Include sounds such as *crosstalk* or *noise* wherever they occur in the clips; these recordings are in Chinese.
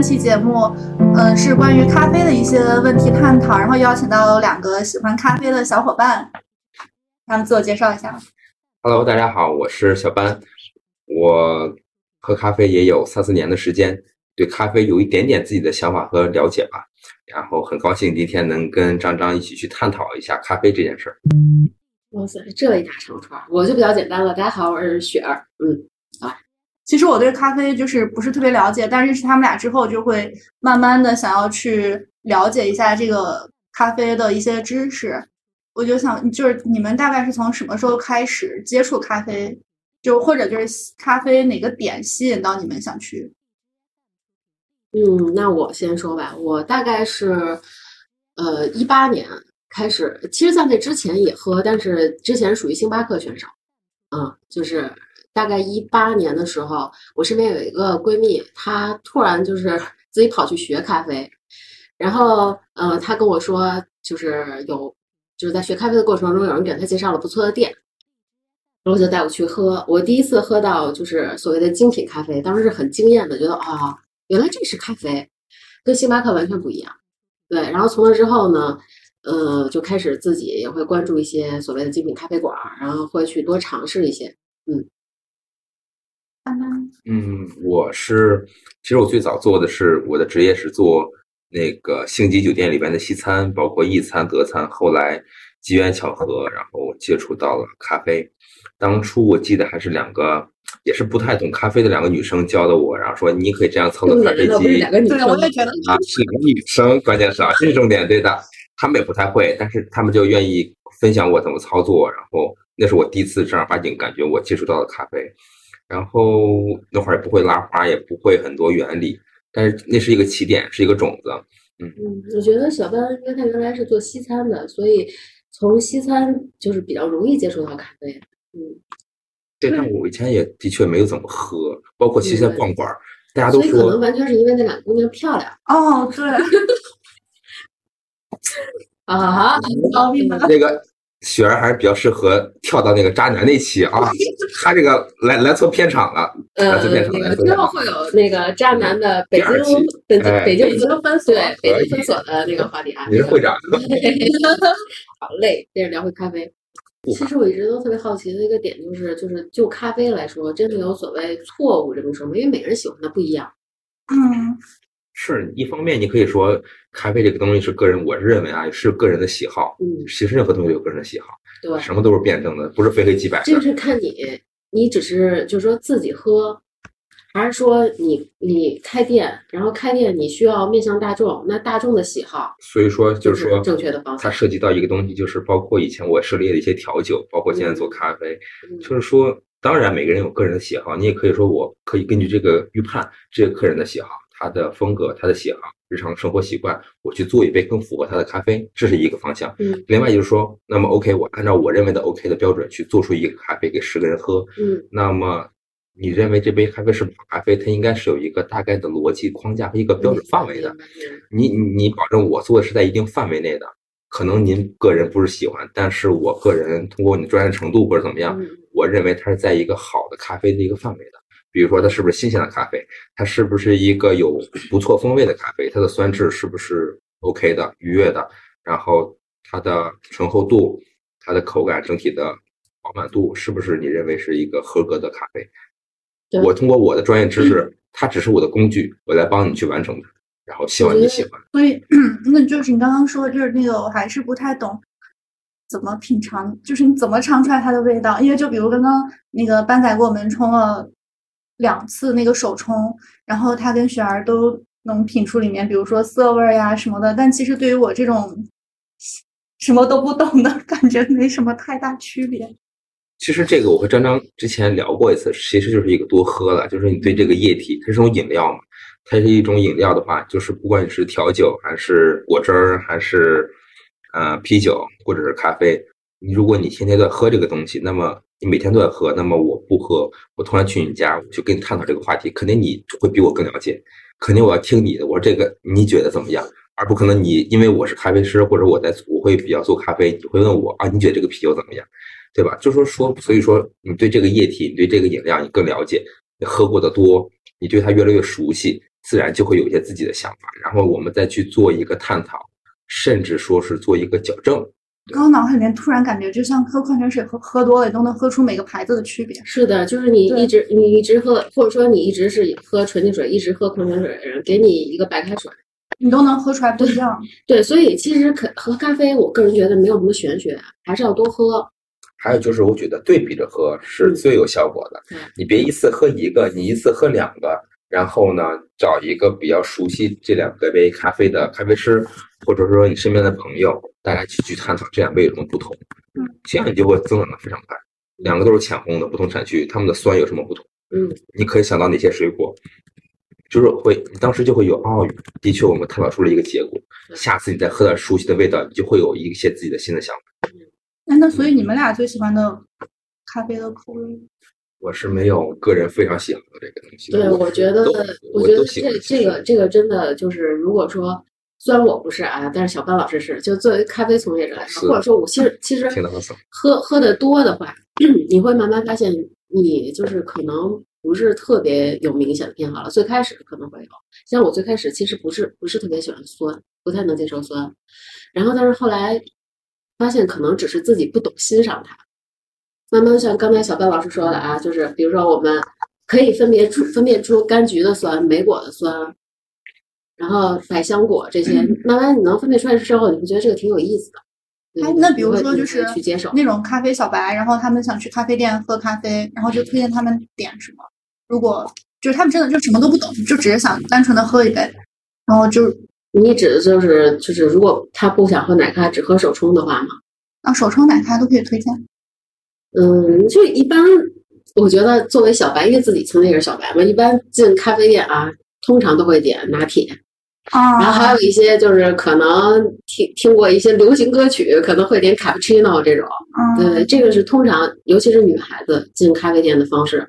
三期节目，嗯，是关于咖啡的一些问题探讨，然后邀请到两个喜欢咖啡的小伙伴，他们自我介绍一下。Hello，大家好，我是小班，我喝咖啡也有三四年的时间，对咖啡有一点点自己的想法和了解吧，然后很高兴今天能跟张张一起去探讨一下咖啡这件事儿。哇塞，这一大长串，我就比较简单了。大家好，我是雪儿，嗯。其实我对咖啡就是不是特别了解，但认识他们俩之后，就会慢慢的想要去了解一下这个咖啡的一些知识。我就想，就是你们大概是从什么时候开始接触咖啡？就或者就是咖啡哪个点吸引到你们想去？嗯，那我先说吧，我大概是呃一八年开始，其实在那之前也喝，但是之前属于星巴克选手，嗯，就是。大概一八年的时候，我身边有一个闺蜜，她突然就是自己跑去学咖啡，然后，呃，她跟我说，就是有，就是在学咖啡的过程中，有人给她介绍了不错的店，然后就带我去喝。我第一次喝到就是所谓的精品咖啡，当时是很惊艳的，觉得啊，原来这是咖啡，跟星巴克完全不一样。对，然后从那之后呢，呃，就开始自己也会关注一些所谓的精品咖啡馆，然后会去多尝试一些，嗯。嗯，我是，其实我最早做的是我的职业是做那个星级酒店里边的西餐，包括意餐、德餐。后来机缘巧合，然后接触到了咖啡。当初我记得还是两个也是不太懂咖啡的两个女生教的我，然后说你可以这样操作咖啡机。两个女生，我也觉得啊，是个女生，关键是啊，这是重点，对的。他们也不太会，但是他们就愿意分享我怎么操作。然后那是我第一次正儿八经感觉我接触到了咖啡。然后那会儿也不会拉花，也不会很多原理，但是那是一个起点，是一个种子。嗯嗯，我觉得小班因为他原来是做西餐的，所以从西餐就是比较容易接触到咖啡。嗯，对，但我以前也的确没有怎么喝，包括西餐逛馆，大家都说可能完全是因为那两个姑娘漂亮。哦，对。*laughs* *laughs* 啊，*laughs* 那个。雪儿还是比较适合跳到那个渣男那期啊，*laughs* 他这个来来错片场了，来错片场了。之后会有那个渣男的北京北京北京分所对北京分所的那个话题啊。你是会长。*laughs* *laughs* 好嘞，接着聊回咖啡。其实我一直都特别好奇的一个点就是，就是就咖啡来说，真的有所谓错误这么说吗？因为每个人喜欢的不一样。嗯。是一方面，你可以说咖啡这个东西是个人，我是认为啊是个人的喜好。嗯，其实任何东西有个人的喜好，对，什么都是辩证的，不是非黑即白。这是看你，你只是就是说自己喝，还是说你你开店，然后开店你需要面向大众，那大众的喜好。所以说就是说正确的方向。它涉及到一个东西，就是包括以前我涉猎的一些调酒，包括现在做咖啡，就是说，当然每个人有个人的喜好，你也可以说我可以根据这个预判这个客人的喜好。他的风格，他的喜好，日常生活习惯，我去做一杯更符合他的咖啡，这是一个方向。嗯，另外就是说，那么 OK，我按照我认为的 OK 的标准去做出一个咖啡给十个人喝。嗯，那么你认为这杯咖啡是好咖啡，它应该是有一个大概的逻辑框架和一个标准范围的。你你保证我做的是在一定范围内的，可能您个人不是喜欢，但是我个人通过你专业程度或者怎么样，我认为它是在一个好的咖啡的一个范围的。比如说它是不是新鲜的咖啡，它是不是一个有不错风味的咖啡，它的酸质是不是 OK 的、愉悦的，然后它的醇厚度、它的口感整体的饱满度是不是你认为是一个合格的咖啡？我通过我的专业知识，它只是我的工具，我来帮你去完成它，然后希望你喜欢。所以，*clears throat* 那就是你刚刚说，就是那个我还是不太懂怎么品尝，就是你怎么尝出来它的味道？因为就比如刚刚那个班仔给我们冲了。两次那个手冲，然后他跟雪儿都能品出里面，比如说涩味呀什么的。但其实对于我这种什么都不懂的感觉，没什么太大区别。其实这个我和张张之前聊过一次，其实就是一个多喝了，就是你对这个液体，它是种饮料嘛，它是一种饮料的话，就是不管你是调酒还是果汁儿，还是呃啤酒或者是咖啡，你如果你天天在喝这个东西，那么。你每天都在喝，那么我不喝，我突然去你家，我就跟你探讨这个话题，肯定你会比我更了解，肯定我要听你的。我说这个你觉得怎么样？而不可能你因为我是咖啡师，或者我在我会比较做咖啡，你会问我啊，你觉得这个啤酒怎么样？对吧？就说说，所以说你对这个液体，你对这个饮料你更了解，你喝过的多，你对它越来越熟悉，自然就会有一些自己的想法，然后我们再去做一个探讨，甚至说是做一个矫正。刚刚脑海里面突然感觉，就像喝矿泉水喝喝多了，你都能喝出每个牌子的区别。是的，就是你一直你一直喝，或者说你一直是喝纯净水，一直喝矿泉水的人，给你一个白开水，你都能喝出来不一样。对，所以其实可喝咖啡，我个人觉得没有什么玄学，还是要多喝。还有就是，我觉得对比着喝是最有效果的嗯。你别一次喝一个，你一次喝两个，然后呢，找一个比较熟悉这两个杯咖啡的咖啡师，或者说你身边的朋友，大家一起去探讨这两杯有什么不同。嗯，这样你就会增长的非常快。两个都是浅烘的，不同产区，它们的酸有什么不同？嗯，你可以想到哪些水果？就是会，你当时就会有哦，的确我们探讨出了一个结果。下次你再喝点熟悉的味道，你就会有一些自己的新的想法。那，那所以你们俩最喜欢的咖啡的口味？我是没有个人非常喜欢的这个东西。对，我觉得，我觉得这这个这个真的就是，如果说虽然我不是啊，但是小班老师是，就作为咖啡从业者来说，或者说我其实 *laughs* 其实？喝喝的多的话，*clears throat* 你会慢慢发现你就是可能不是特别有明显的偏好了。最开始可能会有，像我最开始其实不是不是特别喜欢酸，不太能接受酸，然后但是后来发现可能只是自己不懂欣赏它。慢慢像刚才小班老师说的啊，就是比如说我们可以分别出分辨出柑橘的酸、莓果的酸，然后百香果这些，慢慢你能分辨出来之后，你会觉得这个挺有意思的。嗯哎那比如说就是去接受那种咖啡小白，然后他们想去咖啡店喝咖啡，然后就推荐他们点什么。如果就是他们真的就什么都不懂，就只是想单纯的喝一杯，然后就你指的就是就是，如果他不想喝奶咖，只喝手冲的话吗，啊手冲奶咖都可以推荐。嗯，就一般，我觉得作为小白，因为自己曾经也是小白嘛，一般进咖啡店啊，通常都会点拿铁，啊，然后还有一些就是可能听听过一些流行歌曲，可能会点卡布奇诺这种，嗯，对，这个是通常，尤其是女孩子进咖啡店的方式。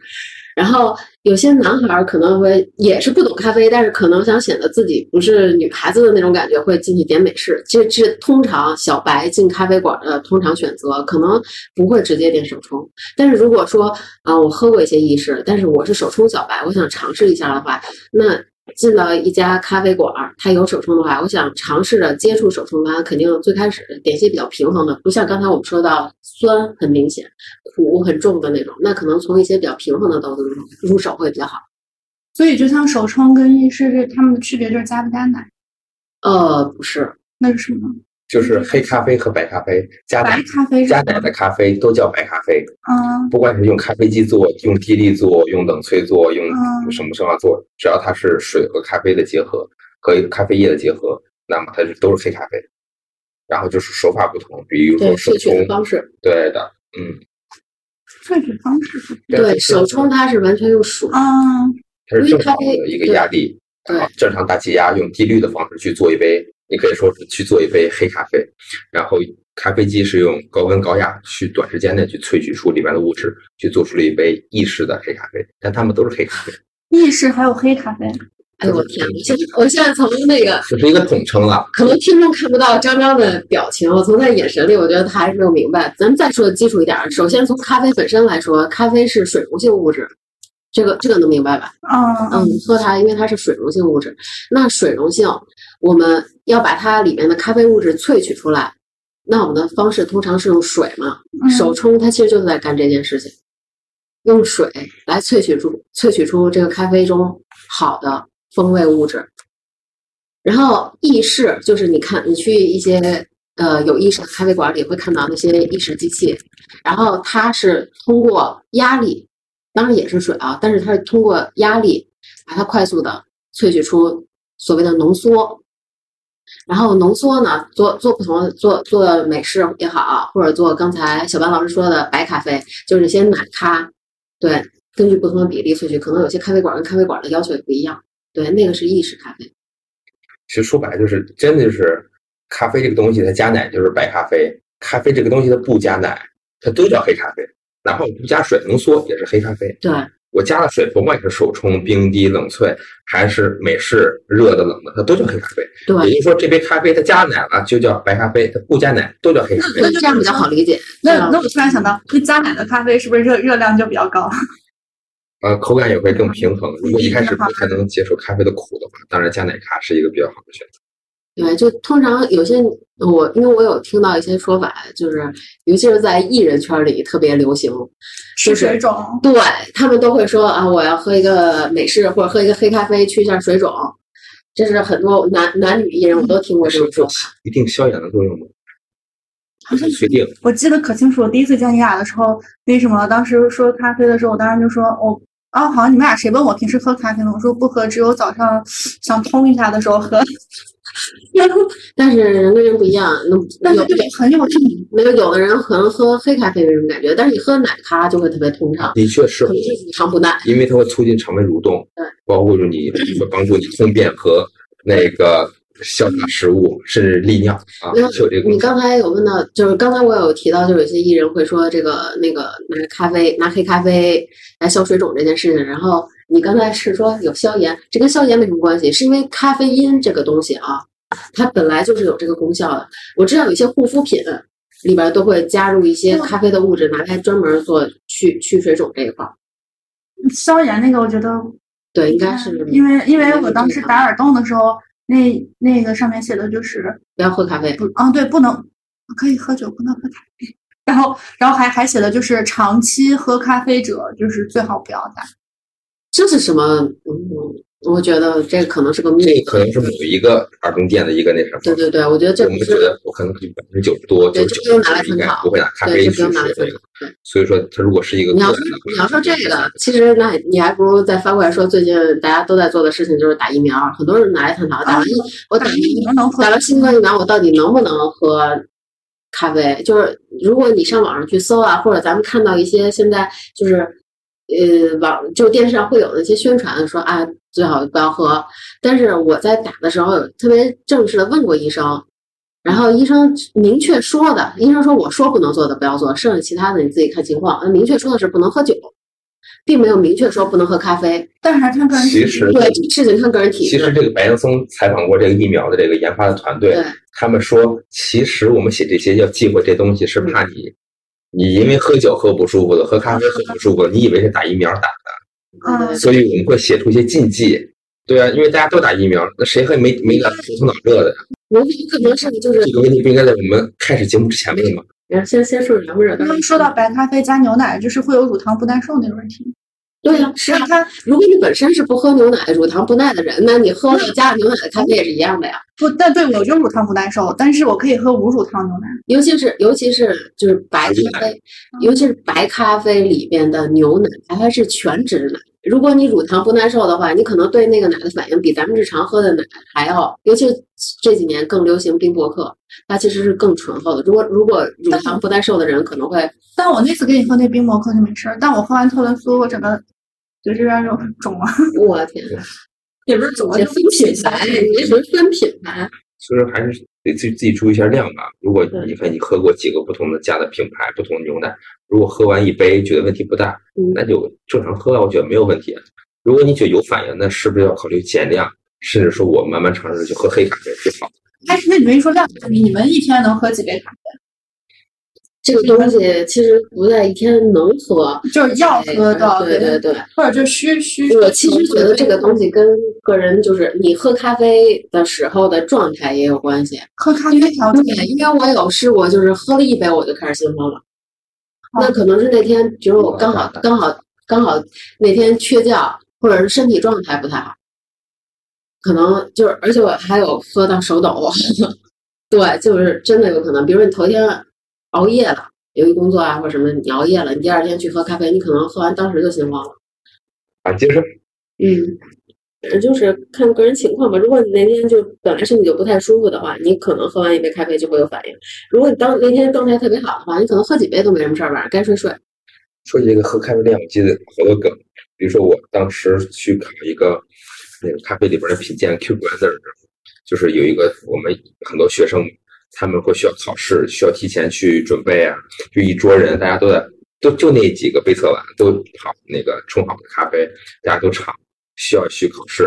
然后有些男孩可能会也是不懂咖啡，但是可能想显得自己不是女孩子的那种感觉，会进去点美式。这这通常小白进咖啡馆的通常选择，可能不会直接点手冲。但是如果说啊、我喝过一些意式，但是我是手冲小白，我想尝试一下的话，那进了一家咖啡馆儿，它有手冲的话，我想尝试着接触手冲它，肯定最开始点一些比较平衡的，不像刚才我们说到酸很明显、苦很重的那种，那可能从一些比较平衡的豆子入入手会比较好。所以就像手冲跟意式是它们的区别就是加不加奶，呃，不是，那是什么？就是黑咖啡和白咖啡，加白奶咖啡加奶的咖啡都叫白咖啡。嗯不管是用咖啡机做、用滴滤做、用冷萃做、用嗯什么什么做，只要它是水和咖啡的结合，和咖啡液的结合，那么它是都是黑咖啡。然后就是手法不同，比如说手萃取的冲，方式，对的，嗯，萃取方式不对手冲它是完全用水，啊，它是正常的一个压力，对正常大气压用滴滤的方式去做一杯，你可以说是去做一杯黑咖啡，然后咖啡机是用高温高压去短时间内去萃取出里面的物质，去做出了一杯意式的黑咖啡，但它们都是黑咖啡，意式还有黑咖啡，哎呦我天，我现在我现在从那个这是一个统称了。可能听众看不到张张的表情，我从他眼神里，我觉得他还是没有明白。咱们再说基础一点儿，首先从咖啡本身来说，咖啡是水溶性物质，这个这个能明白吧？嗯嗯，喝它，因为它是水溶性物质。那水溶性，我们要把它里面的咖啡物质萃取出来，那我们的方式通常是用水嘛？嗯手冲它其实就是在干这件事情，用水来萃取出萃取出这个咖啡中好的风味物质。然后意式就是你看你去一些呃有意式的咖啡馆里会看到那些意式机器，然后它是通过压力，当然也是水啊，但是它是通过压力把它快速的萃取出所谓的浓缩。然后浓缩呢，做做不同的做做美式也好，或者做刚才小班老师说的白咖啡，就是那些奶咖，对，根据不同的比例萃取，可能有些咖啡馆跟咖啡馆的要求也不一样。对，那个是意式咖啡。其实说白了就是，真的就是咖啡这个东西，它加奶就是白咖啡；咖啡这个东西它不加奶，它都叫黑咖啡。哪怕我不加水浓缩也是黑咖啡。对，我加了水，甭管是手冲、冰滴、冷萃，还是美式热的、冷的，它都叫黑咖啡。对也就是说，这杯咖啡它加奶了就叫白咖啡，它不加奶都叫黑咖啡。那，这样比较好理解。那那我突然想到，那加奶的咖啡是不是热热量就比较高？呃，口感也会更平衡。如果一开始不太能接受咖啡的苦的话，当然加奶咖是一个比较好的选择。对，就通常有些我，因为我有听到一些说法，就是尤其是在艺人圈里特别流行，吃水肿，对他们都会说啊，我要喝一个美式或者喝一个黑咖啡去一下水肿，这是很多男男女艺人我都听过这种说法。一定消炎的作用吗？好像确定。我记得可清楚，我第一次见你俩的时候，那什么，当时说咖啡的时候，我当时就说，我哦，好像你们俩谁问我平时喝咖啡呢？我说不喝，只有早上想通一下的时候喝。*laughs* 但是人跟人不一样，那有很有没有有的人可能喝黑咖啡没什么感觉，但是你喝奶咖就会特别通畅。的确是，乳糖不耐，因为它会促进肠胃蠕动，对，包括你会帮助你通便和那个消化食物，甚至利尿啊。有这个。你刚才有问到，就是刚才我有提到，就有些艺人会说这个那个拿咖啡拿黑咖啡来消水肿这件事情，然后你刚才是说有消炎，这跟消炎没什么关系，是因为咖啡因这个东西啊。它本来就是有这个功效的。我知道有些护肤品里边都会加入一些咖啡的物质，拿来专门做去去水肿这一块。消炎那个，我觉得对，应该是因为因为我当时打耳洞的时候，那那个上面写的就是不要喝咖啡。不啊，对，不能可以喝酒，不能喝咖啡。然后然后还还写的就是长期喝咖啡者，就是最好不要打。这是什么？嗯。我觉得这可能是个秘密，可能是某一个耳洞店的一个那什么。对对对，我觉得这我们觉得我可能百分之九十多，九十九应该不会拿咖啡去说这个。所以说，它如果是一个你要说你要说这个，其实那你还不如再翻过来说，最近大家都在做的事情就是打疫苗，很多人拿来探讨打完疫我打疫苗打了新冠疫苗，我到底能不能喝咖啡？就是如果你上网上去搜啊，或者咱们看到一些现在就是。呃，网就电视上会有那些宣传说啊，最好不要喝。但是我在打的时候，特别正式的问过医生，然后医生明确说的，医生说我说不能做的不要做，剩下其他的你自己看情况。明确说的是不能喝酒，并没有明确说不能喝咖啡。但是还看个人体质，对事情看个人体质。其实这个白岩松采访过这个疫苗的这个研发的团队，他们说，其实我们写这些要忌讳这东西，是怕你。你因为喝酒喝不舒服的，喝咖啡喝不舒服，你以为是打疫苗打的，嗯，所以我们会写出一些禁忌。对啊，因为大家都打疫苗，那谁还没没打头疼脑热的呀？我可能是就是这个问题不应该在我们开始节目之前问吗？先先说凉热。刚刚说到白咖啡加牛奶，就是会有乳糖不耐受那个问题。对呀，是啊。他如果你本身是不喝牛奶、乳糖不耐的人，那你喝了加了牛奶的咖啡也是一样的呀。不，但对我就乳糖不耐受，但是我可以喝无乳糖牛奶。尤其是尤其是就是白咖啡，尤其是白咖啡里边的牛奶，还是全脂奶。如果你乳糖不耐受的话，你可能对那个奶的反应比咱们日常喝的奶还要。尤其这几年更流行冰博客，它其实是更醇厚的。如果如果乳糖不耐受的人可能会，但我那次给你喝那冰博客就没事儿，但我喝完特仑苏，我整个。就这边就肿了，我天！也不是肿了，分品牌，你什么分品牌？其实还是得自自己注意一下量吧。如果你看你喝过几个不同的家的品牌、不同的牛奶，如果喝完一杯觉得问题不大，那就正常喝，我觉得没有问题。如果你觉得有反应，那是不是要考虑减量，甚至说我慢慢尝试去喝黑咖啡最好？哎，那你们一说量，你们一天能喝几杯咖啡？这个东西其实不在一天能喝，就是要喝到，对对对，或者就需需。我其实觉得这个东西跟个人就是你喝咖啡的时候的状态也有关系。喝咖啡因为我有试过，就是喝了一杯我就开始心慌了。那可能是那天，比如我刚好刚好刚好那天缺觉，或者是身体状态不太好，可能就是而且我还有喝到手抖。*laughs* 对，就是真的有可能，比如说你头天。熬夜了，由于工作啊或者什么，你熬夜了，你第二天去喝咖啡，你可能喝完当时就心慌了。啊，接着。嗯，就是看个人情况吧。如果你那天就本来身体就不太舒服的话，你可能喝完一杯咖啡就会有反应。如果你当那天状态特别好的话，你可能喝几杯都没什么事儿，吧该睡睡。说起这个喝咖啡量，我记得好多梗，比如说我当时去考一个那个咖啡里边的品鉴 Q Grader，就是有一个我们很多学生。他们会需要考试，需要提前去准备啊。就一桌人，大家都在，都就那几个杯测完，都好那个冲好的咖啡，大家都尝，需要去考试。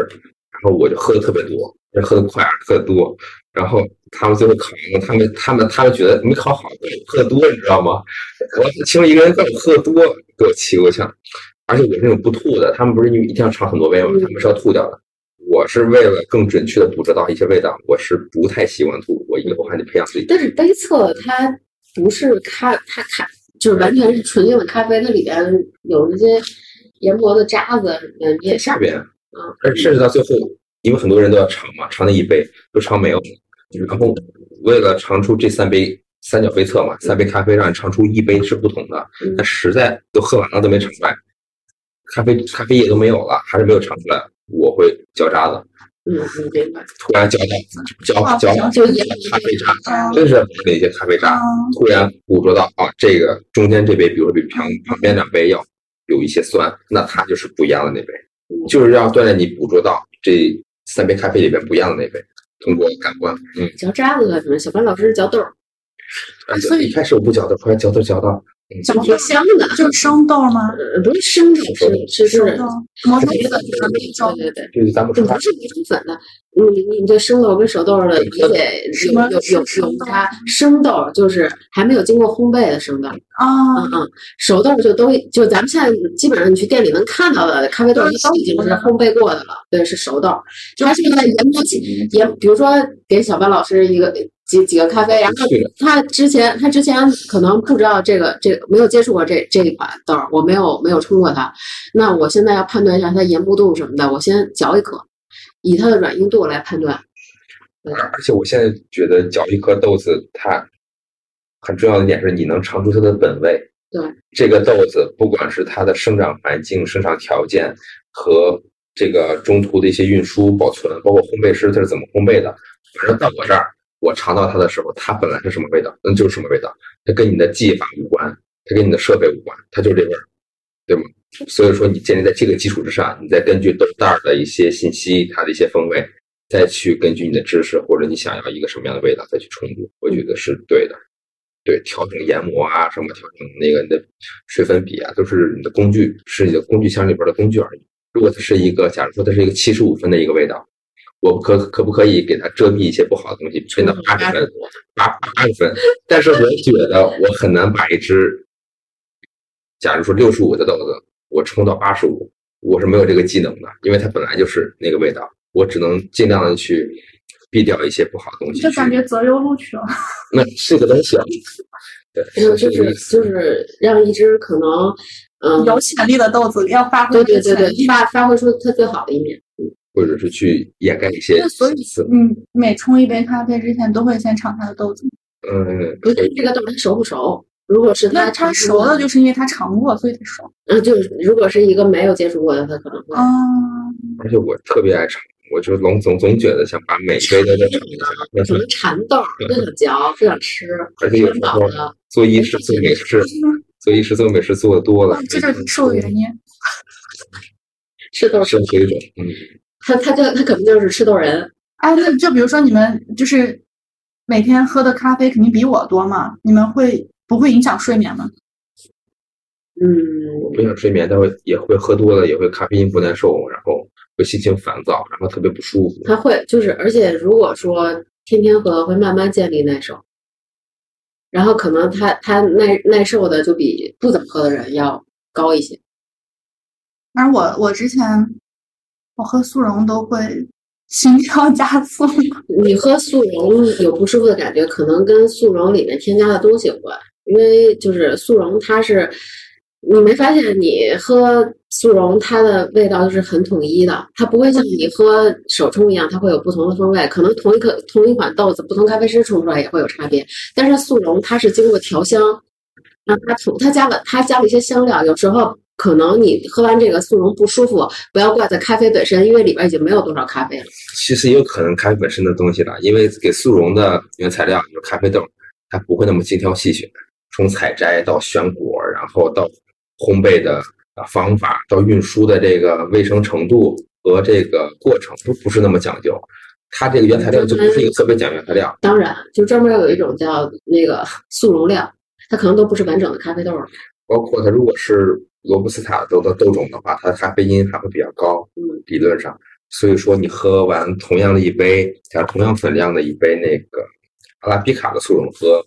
然后我就喝的特别多，喝的快，喝的多。然后他们最后考完，他们他们他们觉得没考好，喝的多，你知道吗？我其中一个人在我喝的多，给我气够呛。而且我是那种不吐的，他们不是因为一定要尝很多杯吗？他们是要吐掉的。我是为了更准确的捕捉到一些味道，我是不太习惯吐，我以后还得培养自己。但是杯测它不是咖，它咖就是完全是纯净的咖啡，它里边有那些研磨的渣子什么的，你也下边，嗯，而甚至到最后，因为很多人都要尝嘛，尝那一杯都尝没有，然后为了尝出这三杯三角杯测嘛，三杯咖啡让你尝出一杯是不同的，嗯。那实在都喝完了都没尝出来，咖啡咖啡液都没有了，还是没有尝出来，我会嚼渣子，嗯。突然嚼到哇浇浇就也咖啡渣，嗯真是那些咖啡渣，嗯突然捕捉到啊，这个中间这杯，比如说比旁旁边两杯要有一些酸，那它就是不一样的那杯，就是要锻炼你捕捉到这三杯咖啡里边不一样的那杯，通过感官，嗯，嚼渣子什么？小班老师是嚼豆儿，所以一开始我不嚼豆，后来嚼豆嚼到，嗯，怎么挺香的。就是生豆吗？呃，不是生豆，是是是磨成粉的那种。对对对。就是咱们说不是磨成粉的，你你这生豆跟熟豆的理解什么有有有是生豆有差。生豆就是还没有经过烘焙的生豆，啊嗯，嗯，熟豆就都就咱们现在基本上你去店里能看到的咖啡豆，都已经是烘焙过的了，对，是熟豆。它是在研磨机研，比如说给小班老师一个几几个咖啡，然后他之前他之前可能不知道这个这个没有接触过这这一款豆儿，我没有没有冲过它，那我现在要判断一下它研磨度什么的，我先嚼一颗，以它的软硬度来判断。而而且我现在觉得嚼一颗豆子，它很重要的一点是你能尝出它的本味。对，这个豆子不管是它的生长环境、生长条件和这个中途的一些运输、保存，包括烘焙师它是怎么烘焙的，反正到我这儿，我尝到它的时候，它本来是什么味道，那就是什么味道，它跟你的技法无关，它跟你的设备无关，它就是这味儿，对吗？所以说，你建立在这个基础之上，你再根据豆袋儿的一些信息，它的一些风味，再去根据你的知识或者你想要一个什么样的味道再去冲煮，我觉得是对的。对，调整研磨啊，什么调整那个你的水粉比啊，都是你的工具，是你的工具箱里边的工具而已。如果它是一个，假如说它是一个七十五分的一个味道，我可可不可以给它遮蔽一些不好的东西，吹到八十分、八八十分？但是我觉得我很难把一只，假如说六十五的豆子，我冲到八十五，我是没有这个技能的，因为它本来就是那个味道，我只能尽量的去避掉一些不好的东西。就感觉择优录取了。*laughs* 那是个东西啊，对，就是就是就是让一只可能嗯有潜力的豆子要发挥对对对。发发挥出它最好的一面。或者是去掩盖一些所以。嗯，每冲一杯咖啡之前都会先尝它的豆子。嗯，不是这个豆它熟不熟？如果是那它它熟了，就是因为它尝过，所以它熟。嗯，就是如果是一个没有接触过的，它可能会啊，而且我特别爱尝，我就总总总觉得想把每杯都都尝一下。什么馋豆儿，不想嚼，不想吃，*laughs* 而且有时候。做医师做美食，*laughs* 做医师做美食做的多了哦，这就是受原因。*laughs* 吃豆儿生水肿。嗯，他他就他可能就是吃豆人，哎，那就比如说你们就是每天喝的咖啡肯定比我多嘛，你们会不会影响睡眠吗？嗯，我不想睡眠，但会也会喝多了，也会咖啡因不耐受，然后会心情烦躁，然后特别不舒服。他会就是，而且如果说天天喝，会慢慢建立耐受，然后可能他他耐耐受的就比不怎么喝的人要高一些。而我我之前我喝速溶都会心跳加速。*laughs* 你喝速溶有不舒服的感觉，可能跟速溶里面添加的东西有关，因为就是速溶它是。你没发现你喝速溶，它的味道就是很统一的，它不会像你喝手冲一样，它会有不同的风味。可能同一个同一款豆子，不同咖啡师冲出来也会有差别。但是速溶它是经过调香，让它从它加了它加了一些香料，有时候可能你喝完这个速溶不舒服，不要怪在咖啡本身，因为里边已经没有多少咖啡了。其实也有可能咖啡本身的东西了，因为给速溶的原材料就是咖啡豆，它不会那么精挑细选，从采摘到选果，然后到烘焙的啊方法，到运输的这个卫生程度和这个过程都不是那么讲究。它这个原材料就不是一个特别讲原材料，当然，就专门有一种叫那个速溶料，它可能都不是完整的咖啡豆儿。包括它如果是罗布斯塔豆的豆种的话，它的咖啡因还会比较高，嗯，理论上。所以说你喝完同样的一杯，假如同样分量的一杯那个阿拉比卡的速溶和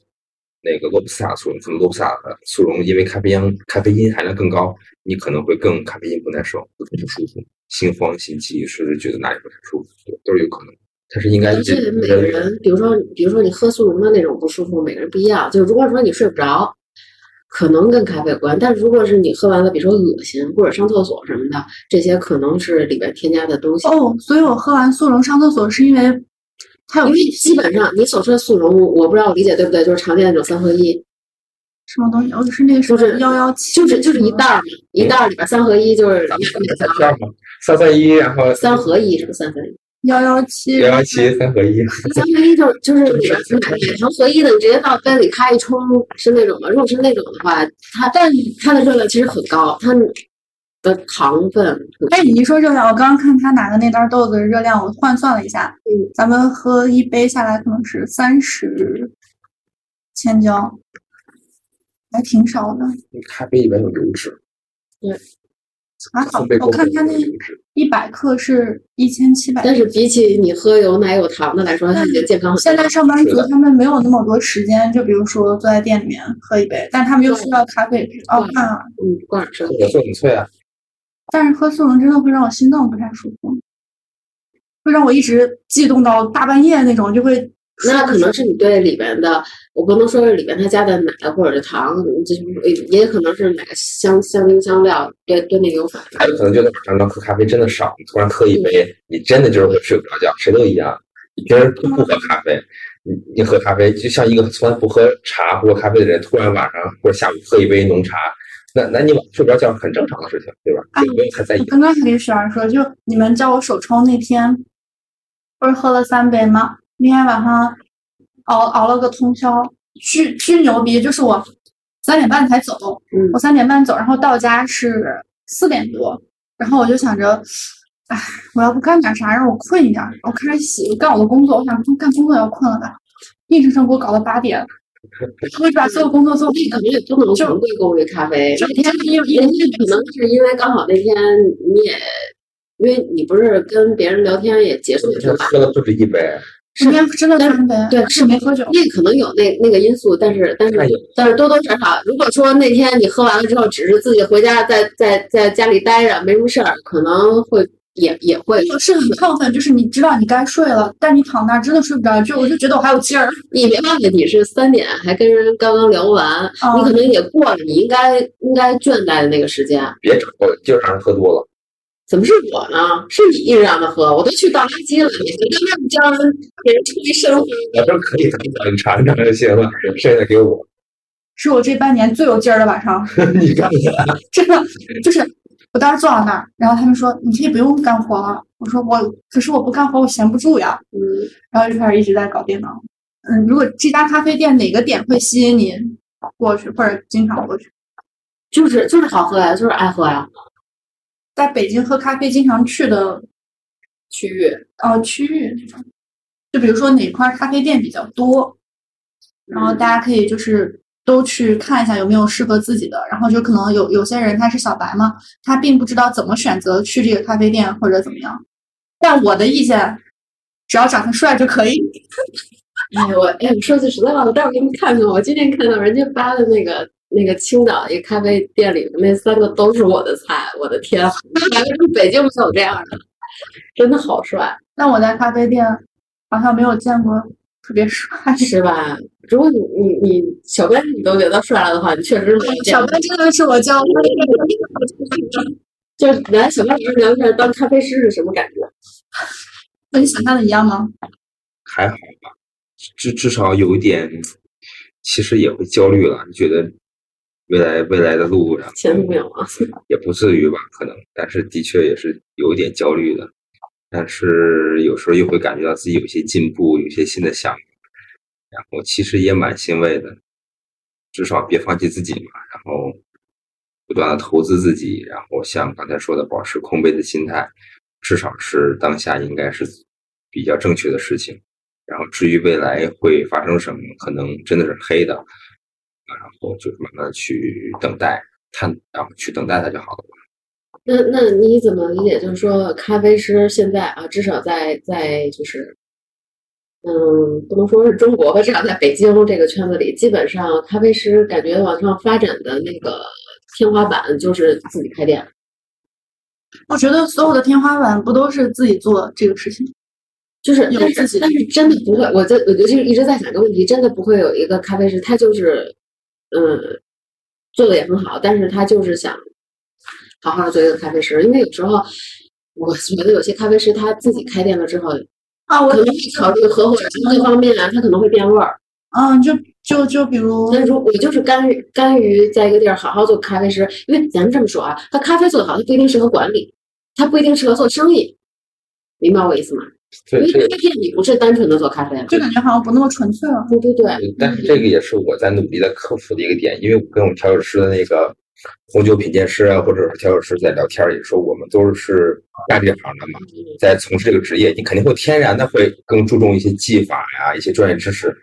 那个罗布斯塔速溶，可能罗布斯塔的速溶因为咖啡因咖啡因含量更高，你可能会更咖啡因不耐受，不舒服，心慌心悸，甚至觉得哪里不太舒服，都是有可能。它是应该而且每个人，比如说比如说你喝速溶的那种不舒服，每个人不一样。就是如果说你睡不着，可能跟咖啡有关；但如果是你喝完了，比如说恶心或者上厕所什么的，这些可能是里边添加的东西。哦，所以我喝完速溶上厕所是因为它有因为基本上你所说的速溶，我不知道我理解对不对，就是常见的那种三合一，什么东西？哦，是那个什么就是幺幺七，就是就是一袋儿嘛，一袋儿里边三合一，就是咱们三片嘛，三三一，然后三合一，什么三合一？幺幺七，幺幺七三合一，三合一就是就是你买买成合一的，你直接到杯里咔一冲，是那种吗？如果是那种的话，它但它的热量其实很高，它的糖分很哎，你一说热量，我刚刚看他拿的那袋豆子热量，我换算了一下，嗯，咱们喝一杯下来可能是三十千焦，还挺少的，咖啡里面有油脂，还好我看他那。一百克是一千七百，但是比起你喝有奶有糖的来说，它已经健康很多现在。上班族他们没有那么多时间，就比如说坐在店里面喝一杯，但他们又需要咖啡。哦，啊，嗯，罐儿是很脆啊，但是喝速溶真的会让我心脏不太舒服，会让我一直悸动到大半夜那种，就会。那可能是你对里面的，我不能说是里边它加的奶或者是糖，就是也可能是哪个香香精香料对对那个有反应。还有可能就是晚上刚喝咖啡真的少，你突然喝一杯，你真的就是会睡不着觉，谁都一样。你平时都不喝咖啡，你你喝咖啡就像一个从来不喝茶或者咖啡的人，突然晚上或者下午喝一杯浓茶，那那你晚上睡不着觉很正常的事情，对吧？啊不用太在意。刚刚还跟雪儿说，就你们叫我手冲那天，不是喝了三杯吗？那天晚上熬熬了个通宵，巨巨牛逼！就是我三点半才走，嗯我三点半走，然后到家是四点多，然后我就想着，哎，我要不干点啥，让我困一点儿。我开始洗干我的工作，我想说干工作要困了吧，硬生生给我搞到八点，*laughs* 我就把所有工作做完那可能也不能全归功于咖啡。就那天因为因为可能是因为刚好那天你也，因为你不是跟别人聊天也结束这挺晚，喝了不止一杯，那天真的三杯，对是没喝酒。那可能有那那个因素，但是但是但是多多少少，如果说那天你喝完了之后，只是自己回家在在在家里待着没什么事儿，可能会也也会就是很亢奋，就是你知道你该睡了，但你躺那儿真的睡不着，就我就觉得我还有劲儿。你没忘记你是三点还跟人刚刚聊完，哦你可能也过了你应该应该倦怠的那个时间。别整我今儿让人喝多了。怎么是我呢？是你一直让他喝，我都去倒垃圾了，你还跟那教人给人冲一身灰。我说可以，你尝尝就行了，剩下的给我。是我这半年最有劲儿的晚上，*laughs* 你看看，*laughs* 真的就是我当时坐到那儿，然后他们说你可以不用干活了，我说我可是我不干活我闲不住呀，嗯，然后就开始一直在搞电脑。嗯，如果这家咖啡店哪个点会吸引你过去，或者经常过去？就是就是好喝呀，就是爱喝呀。在北京喝咖啡经常去的区域哦区域那种，就比如说哪块咖啡店比较多，然后大家可以就是都去看一下有没有适合自己的，然后就可能有有些人他是小白嘛，他并不知道怎么选择去这个咖啡店或者怎么样。但我的意见，只要长得帅就可以。哎，我哎，我说句实在话，我待会儿给你看看，我今天看到人家发的那个那个青岛一咖啡店里的那三个都是我的菜，我的天，原来是北京没有这样的，真的好帅，但我在咖啡店好像没有见过特别帅。是吧？如果你你你小编你都觉得帅了的话，你确实没有。小哥真的是我教的，就是来小编老师聊一下当咖啡师是什么感觉？*laughs* 和你想象的一样吗？还好吧，至至少有一点，其实也会焦虑了。你觉得未来未来的路上前途渺茫。也不至于吧，可能，但是的确也是有一点焦虑的。但是有时候又会感觉到自己有些进步，有些新的想法，然后其实也蛮欣慰的。至少别放弃自己嘛，然后不断的投资自己，然后像刚才说的，保持空杯的心态，至少是当下应该是比较正确的事情。然后至于未来会发生什么，可能真的是黑的，然后就是慢慢去等待，他，然后去等待他就好了。那那你怎么理解？就是说，咖啡师现在啊，至少在在就是嗯，不能说是中国吧，至少在北京这个圈子里，基本上咖啡师感觉往上发展的那个天花板就是自己开店。我觉得所有的天花板不都是自己做这个事情？就是，有但是自己但是真的不会，我在我就一直在想一个问题，真的不会有一个咖啡师，他就是，嗯，做的也很好，但是他就是想好好做一个咖啡师，因为有时候我觉得有些咖啡师他自己开店了之后，啊，我可能会考虑合伙人各方面啊，他可能会变味儿。嗯，就就就比如那如我就是甘于甘于在一个地儿好好做咖啡师，因为咱们这么说啊，他咖啡做得好，他不一定适合管理，他不一定适合做生意，明白我意思吗？因为咖啡店你不是单纯的做咖啡，就感觉好像不那么纯粹了。对对对，但是这个也是我在努力的克服的一个点，因为我跟我们调酒师的那个红酒品鉴师啊，或者是调酒师在聊天，也说我们都是干这行的嘛，在从事这个职业，你肯定会天然的会更注重一些技法呀、一些专业知识。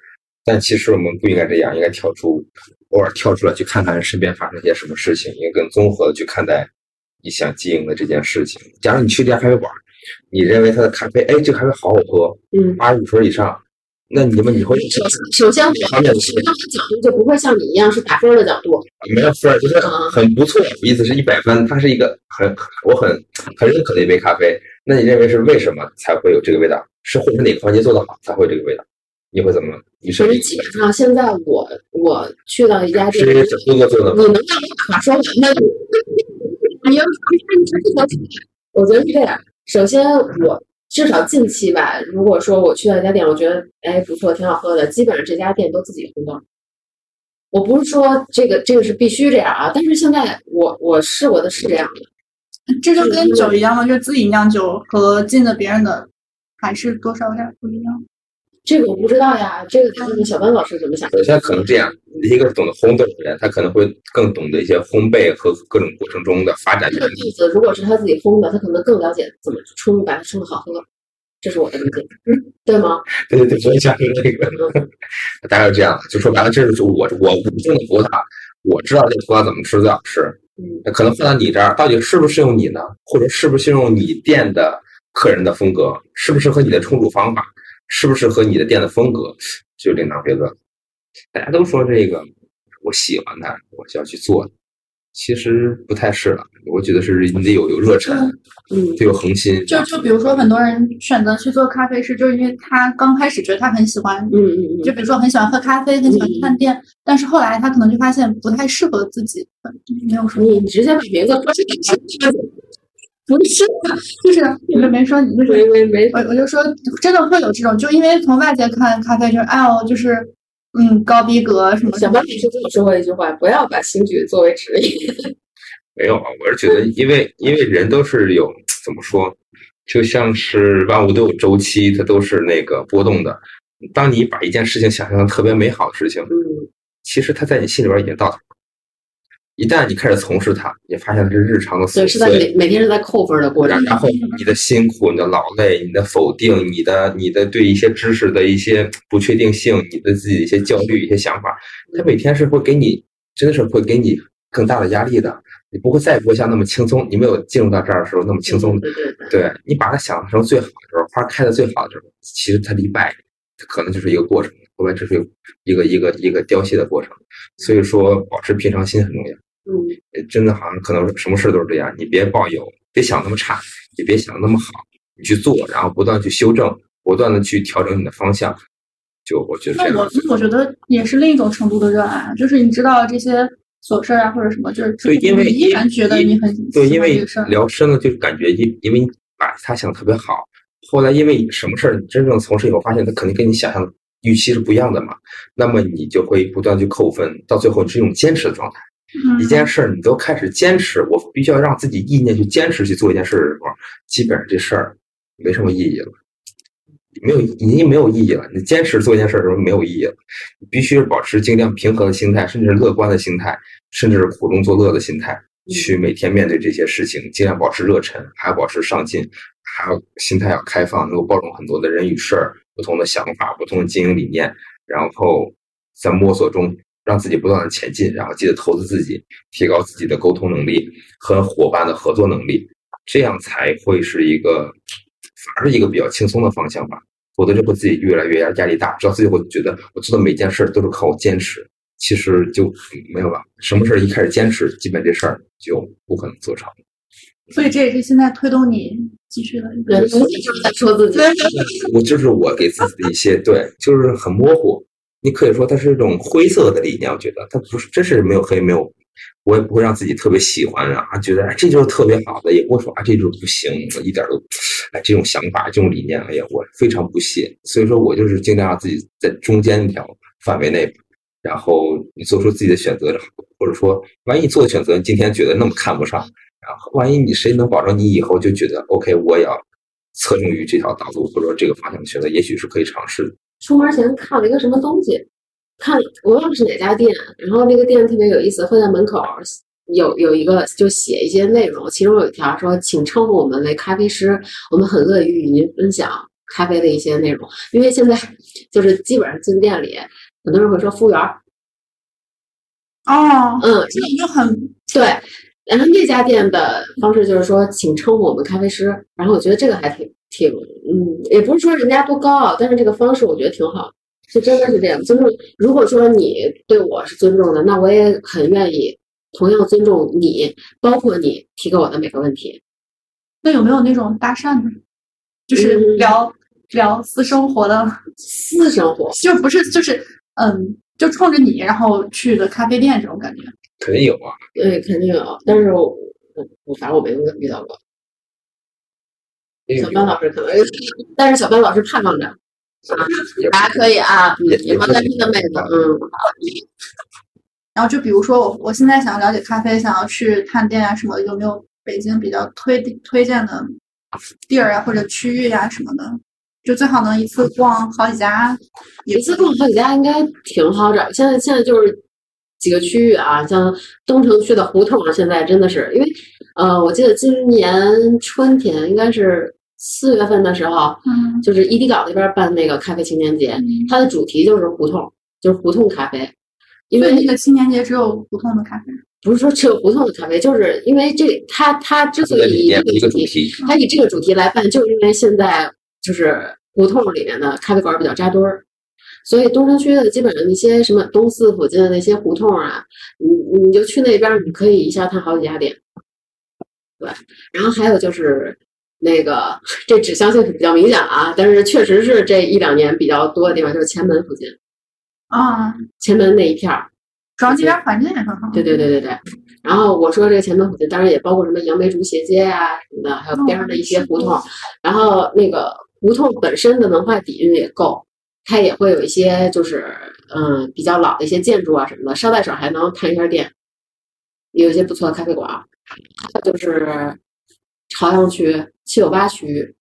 但其实我们不应该这样，应该跳出，偶尔跳出来去看看身边发生一些什么事情，应该更综合的去看待你想经营的这件事情。假如你去一家咖啡馆，你认为他的咖啡，哎，这个咖啡好好喝，嗯。八十五分以上，那你们你会首首先，我方面的角度就不会像你一样是打分的角度，没有分，就是很不错。我意思是一百分，它是一个很我很很认可的一杯咖啡。那你认为是为什么才会有这个味道？是或者哪个环节做得好才会有这个味道？你会怎么？你是所以基本上现在我我去到一家店是，小哥哥做的吗？你能让我把话说完吗？*laughs* 你要我觉得是这样。首先，我至少近期吧，如果说我去到一家店，我觉得哎不错，挺好喝的，基本上这家店都自己烘豆。我不是说这个这个是必须这样啊，但是现在我我试过的是这样的。这就跟酒一样嘛，就自己酿酒和进的别人的还是多少有点不一样。这个我不知道呀，这个看看小班老师怎么想？首先可能这样，一个懂得烘焙的人，他可能会更懂得一些烘焙和各种过程中的发展这。个豆子如果是他自己烘的，他可能更了解怎么冲，把它冲的好喝。这是我的理解，对吗？*laughs* 对对对，我想是这个，*laughs* 大概是这样的。就说白了，这是我我我种的葡萄，我知道这葡萄怎么吃最好吃。嗯，可能放到你这儿，到底适不适用你呢？或者适不适用你店的客人的风格？适不适合你的冲煮方法？适不适合你的店的风格？就另当别论。大家都说这个，我喜欢它，我就要去做。其实不太是了，我觉得是你得有有热忱，嗯，得有恒心。就就比如说，很多人选择去做咖啡师，就是因为他刚开始觉得他很喜欢，嗯嗯嗯，就比如说很喜欢喝咖啡，很喜欢去饭店，但是后来他可能就发现不太适合自己，没有说你你直接把名字说出来，不是，就是你们没说你，就是没没没，我我就说真的会有这种，就因为从外界看咖啡就是哎呦就是嗯高逼格什么什么小猫老师跟我说过一句话，不要把兴趣作为职业。*laughs* 没有啊，我是觉得，因为因为人都是有怎么说，就像是万物都有周期，它都是那个波动的。当你把一件事情想象的特别美好的事情，嗯其实它在你心里边已经到头了。一旦你开始从事它，你发现它是日常的琐对，是在碎，每每天是在扣分的过程然。后你的辛苦、你的劳累、你的否定、你的你的对一些知识的一些不确定性、你的自己的一些焦虑、一些想法，它每天是会给你，真的是会给你更大的压力的。你不会再也不会像那么轻松，你没有进入到这儿的时候那么轻松。对对对，对你把它想成最好的时候，花开的最好的时候，其实它离败，它可能就是一个过程，后来这是一个一个一个凋谢的过程。所以说，保持平常心很重要。嗯真的好像可能什么事都是这样，你别抱有，别想那么差，也别想那么好，你去做，然后不断去修正，不断的去调整你的方向。就我觉得这那我样，我觉得也是另一种程度的热爱，就是你知道这些琐事儿啊或者什么，就是对，因为依然觉得你很对，因为。聊深了，就感觉因因为你把它想的特别好，后来因为什么事儿你真正从事以后，发现它肯定跟你想象的预期是不一样的嘛，那么你就会不断去扣分，到最后你是一种坚持的状态。嗯一件事儿你都开始坚持，我必须要让自己意念去坚持去做一件事的时候，基本上这事儿没什么意义了，没有已经没有意义了。你坚持做一件事儿的时候没有意义了，你必须是保持尽量平和的心态，甚至是乐观的心态，甚至是苦中作乐的心态，去每天面对这些事情，尽量保持热忱，还要保持上进，还要心态要开放，能够包容很多的人与事儿、不同的想法、不同的经营理念，然后在摸索中让自己不断的前进，然后记得投资自己，提高自己的沟通能力和伙伴的合作能力，这样才会是一个，反而是一个比较轻松的方向吧。否则就会自己越来越压压力大，直到最后觉得我做的每件事都是靠我坚持，其实就没有了。什么事儿一开始坚持，基本这事儿就不可能做成。所以这也是现在推动你继续的一个对，自己就是在说自己。我就是我给自己的一些对，就是很模糊。你可以说它是一种灰色的理念，我觉得它不是，真是没有黑没有，我也不会让自己特别喜欢啊，觉得哎这就是特别好的，也不会说啊这就是不行，一点都哎这种想法这种理念，哎呀我非常不屑。所以说我就是尽量让自己在中间那条范围内，然后你做出自己的选择，或者说万一你做的选择今天觉得那么看不上。然后，万一你谁能保证你以后就觉得 OK，我也要侧重于这条道路或者说这个方向的选择，也许是可以尝试的。出门前看了一个什么东西，看我忘了是哪家店，然后那个店特别有意思，会在门口有有一个就写一些内容，其中有一条说，请称呼我们为咖啡师，我们很乐意与您分享咖啡的一些内容。因为现在就是基本上进店里，很多人会说服务员。哦，嗯，这种就很对。然后那家店的方式就是说，请称呼我们咖啡师。然后我觉得这个还挺挺，嗯，也不是说人家多高傲，但是这个方式我觉得挺好，是真的是这样尊重。如果说你对我是尊重的，那我也很愿意同样尊重你，包括你提给我的每个问题。那有没有那种搭讪的，就是聊聊私生活的私生活，就不是就是嗯，就冲着你然后去的咖啡店这种感觉。肯定有啊，对，肯定有，但是我我反正我没遇到过。小班老师可能，*laughs* 但是小班老师盼望着啊，大家可以啊，你们单身的妹子，嗯。然后就比如说我我现在想要了解咖啡，想要去探店啊什么的，有没有北京比较推推荐的地儿啊或者区域啊什么的？就最好能一次逛好几家，一次逛好几家应该挺好找。现在现在就是。几个区域啊，像东城区的胡同，现在真的是因为，呃，我记得今年春天应该是四月份的时候，嗯，就是伊迪港那边办那个咖啡青年节，它的主题就是胡同，就是胡同咖啡。因为那个青年节只有胡同的咖啡，不是说只有胡同的咖啡，就是因为这它它之所以以这个主题，它以这个主题来办，就是因为现在就是胡同里面的咖啡馆比较扎堆儿。所以东城区的基本上那些什么东四附近的那些胡同啊，你你就去那边，你可以一下探好几家店。对，然后还有就是那个这指向性是比较明显啊，但是确实是这一两年比较多的地方就是前门附近啊，前门那一片儿，主要这边环境也很好。对对对对对。然后我说这个前门附近，当然也包括什么杨梅竹斜街啊什么的，还有边上的一些胡同。然后那个胡同本身的文化底蕴也够。它也会有一些，就是嗯，比较老的一些建筑啊什么的，捎带手还能探一下店，有一些不错的咖啡馆。就是朝阳区、七九八区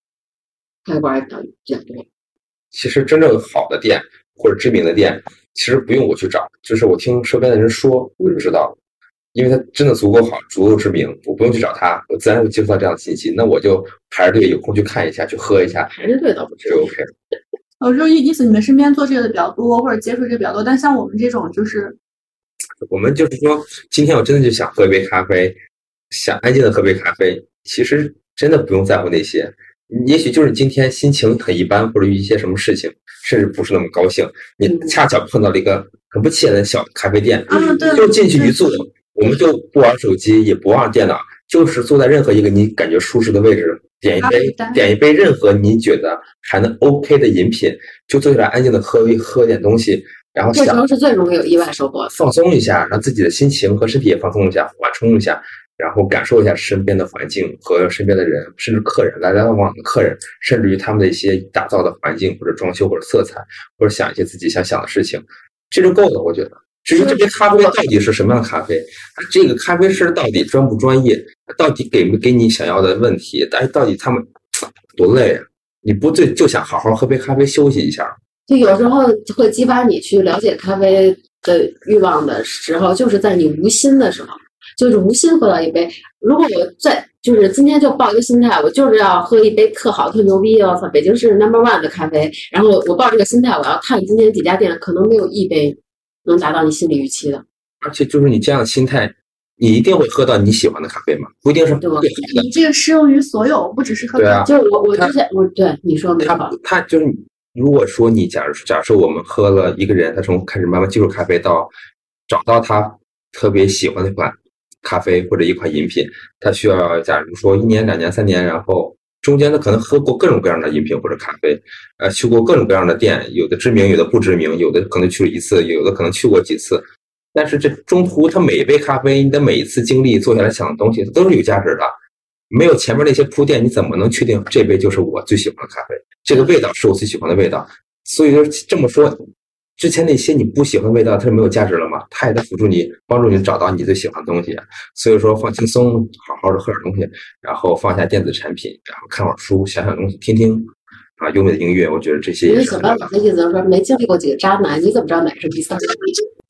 咖啡馆也比较比较多。其实真正好的店或者知名的店，其实不用我去找，就是我听身边的人说，我就知道，因为它真的足够好，足够知名，我不用去找他，我自然会接触到这样的信息。那我就排着队，有空去看一下，去喝一下。排着队倒不就 OK。我说意意思，你们身边做这个的比较多，或者接触这个比较多，但像我们这种，就是我们就是说，今天我真的就想喝一杯咖啡，想安静的喝杯咖啡，其实真的不用在乎那些，也许就是今天心情很一般，或者遇一些什么事情，甚至不是那么高兴，你恰巧碰到了一个很不起眼的小咖啡店，就进去一坐，我们就不玩手机，也不玩电脑，就是坐在任何一个你感觉舒适的位置。点一杯，点一杯任何你觉得还能 OK 的饮品，就坐下来安静的喝一喝点东西，然后这时候是最容易有意外收获。放松一下，让自己的心情和身体也放松一下，缓冲一下，然后感受一下身边的环境和身边的人，甚至客人来来往往的客人，甚至于他们的一些打造的环境或者装修或者色彩，或者想一些自己想想的事情，这就够了，我觉得。至于这杯咖啡到底是什么样的咖啡，这个咖啡师到底专不专业，到底给没给你想要的问题，但是到底他们多累啊！你不就就想好好喝杯咖啡休息一下？就有时候会激发你去了解咖啡的欲望的时候，就是在你无心的时候，就是无心喝到一杯。如果我在就是今天就抱一个心态，我就是要喝一杯特好特牛逼，我操，北京市 number one 的咖啡。然后我抱这个心态，我要看今天几家店，可能没有一杯。能达到你心理预期的，而且就是你这样的心态，你一定会喝到你喜欢的咖啡吗？不一定是对你这个适用于所有，不只是喝。对啊，就是我我之前我对你说没错，他他就是如果说你假如假设我们喝了一个人，他从开始慢慢接触咖啡到找到他特别喜欢的一款咖啡或者一款饮品，他需要假如说一年、两年、三年，然后中间他可能喝过各种各样的饮品或者咖啡，呃，去过各种各样的店，有的知名，有的不知名，有的可能去了一次，有的可能去过几次。但是这中途，他每一杯咖啡，你的每一次经历，坐下来想的东西，它都是有价值的。没有前面那些铺垫，你怎么能确定这杯就是我最喜欢的咖啡？这个味道是我最喜欢的味道。所以说这么说，之前那些你不喜欢的味道，它就没有价值了嘛？它也在辅助你，帮助你找到你最喜欢的东西。所以说放轻松，好好的喝点东西，然后放下电子产品，然后看会儿书，想想东西，听听啊优美的音乐。我觉得这些也是很重要的。小白老的意思是说，没经历过几个渣男，你怎么知道哪个是第三个？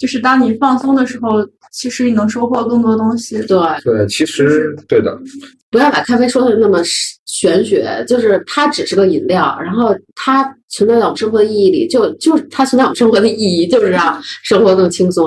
就是当你放松的时候，其实你能收获更多东西。对，对，其实对的，不要把咖啡说的那么玄学，就是它只是个饮料，然后它存在在我们生活的意义里，就就是它存在我们生活的意义，就是让生活更轻松。